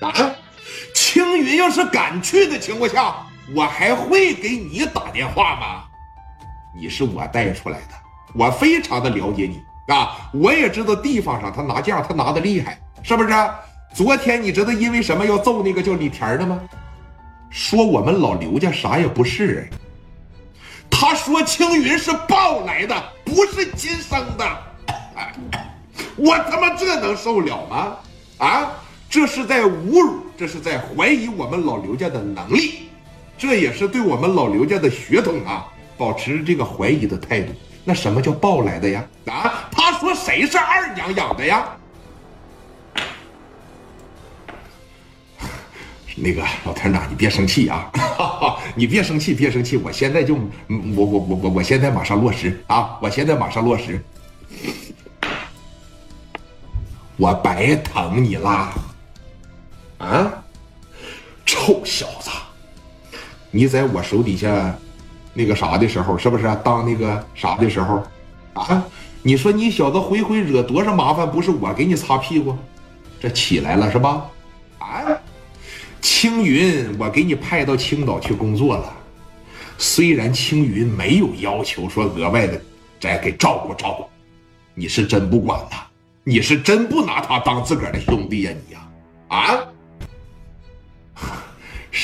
啊，青云要是敢去的情况下，我还会给你打电话吗？你是我带出来的，我非常的了解你啊，我也知道地方上他拿价他拿的厉害，是不是？昨天你知道因为什么要揍那个叫李田的吗？说我们老刘家啥也不是，他说青云是抱来的，不是亲生的，我他妈这能受了吗？啊，这是在侮辱，这是在怀疑我们老刘家的能力，这也是对我们老刘家的血统啊，保持这个怀疑的态度。那什么叫抱来的呀？啊，他说谁是二娘养的呀？那个老田长，你别生气啊！你别生气，别生气，我现在就，我我我我我现在马上落实啊！我现在马上落实。我白疼你啦！啊，臭小子！你在我手底下那个啥的时候，是不是当那个啥的时候啊？你说你小子回回惹多少麻烦，不是我给你擦屁股？这起来了是吧？啊！青云，我给你派到青岛去工作了。虽然青云没有要求说额外的再给照顾照顾，你是真不管他，你是真不拿他当自个儿的兄弟呀你呀？啊？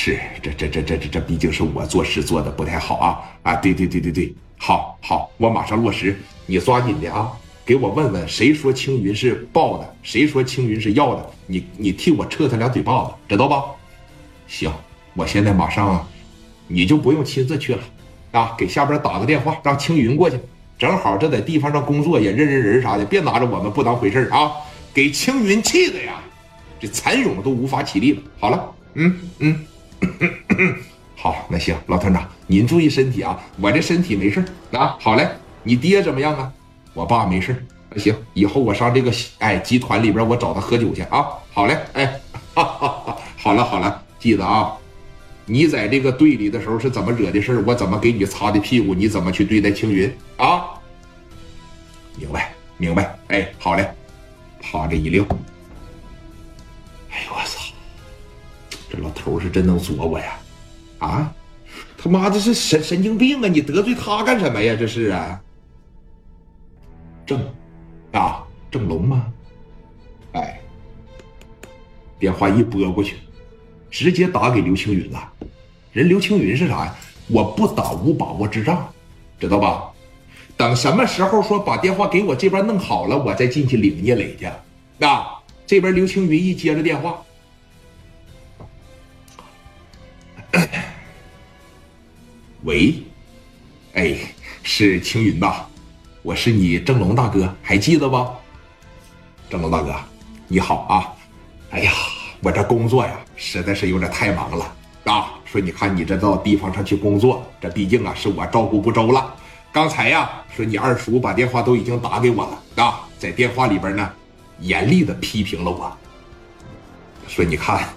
是，这这这这这这毕竟是我做事做的不太好啊啊！对对对对对，好好，我马上落实。你抓紧的啊，给我问问谁说青云是抱的，谁说青云是要的？你你替我撤他俩嘴巴子，知道吧？行，我现在马上，你就不用亲自去了，啊，给下边打个电话，让青云过去，正好这在地方上工作也认认人啥的，别拿着我们不当回事啊！给青云气的呀，这蚕蛹都无法起立了。好了，嗯嗯，好，那行，老团长您注意身体啊，我这身体没事啊。好嘞，你爹怎么样啊？我爸没事那行，以后我上这个哎集团里边我找他喝酒去啊。好嘞，哎，哈哈，好了好了。记得啊，你在这个队里的时候是怎么惹的事我怎么给你擦的屁股，你怎么去对待青云啊？明白，明白。哎，好嘞，趴着一溜。这老头是真能作我呀！啊，他妈的是神神经病啊！你得罪他干什么呀？这是啊，郑啊，郑龙吗？哎，电话一拨过去。直接打给刘青云了，人刘青云是啥呀？我不打无把握之仗，知道吧？等什么时候说把电话给我这边弄好了，我再进去领聂磊去。啊，这边刘青云一接着电话，喂，哎，是青云吧？我是你郑龙大哥，还记得不？郑龙大哥，你好啊！哎呀。我这工作呀，实在是有点太忙了啊！说你看你这到地方上去工作，这毕竟啊是我照顾不周了。刚才呀，说你二叔把电话都已经打给我了啊，在电话里边呢，严厉的批评了我。说你看，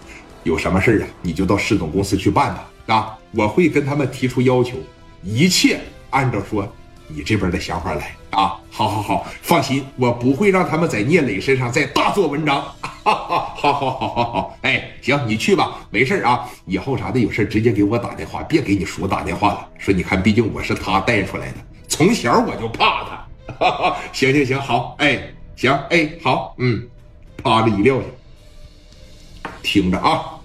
有什么事啊，你就到市总公司去办吧啊！我会跟他们提出要求，一切按照说你这边的想法来啊！好好好，放心，我不会让他们在聂磊身上再大做文章。好好好好好好，哎，行，你去吧，没事啊。以后啥的有事直接给我打电话，别给你叔打电话了。说你看，毕竟我是他带出来的，从小我就怕他。行行行，好，哎，行，哎，好，嗯，趴着一撂下，听着啊。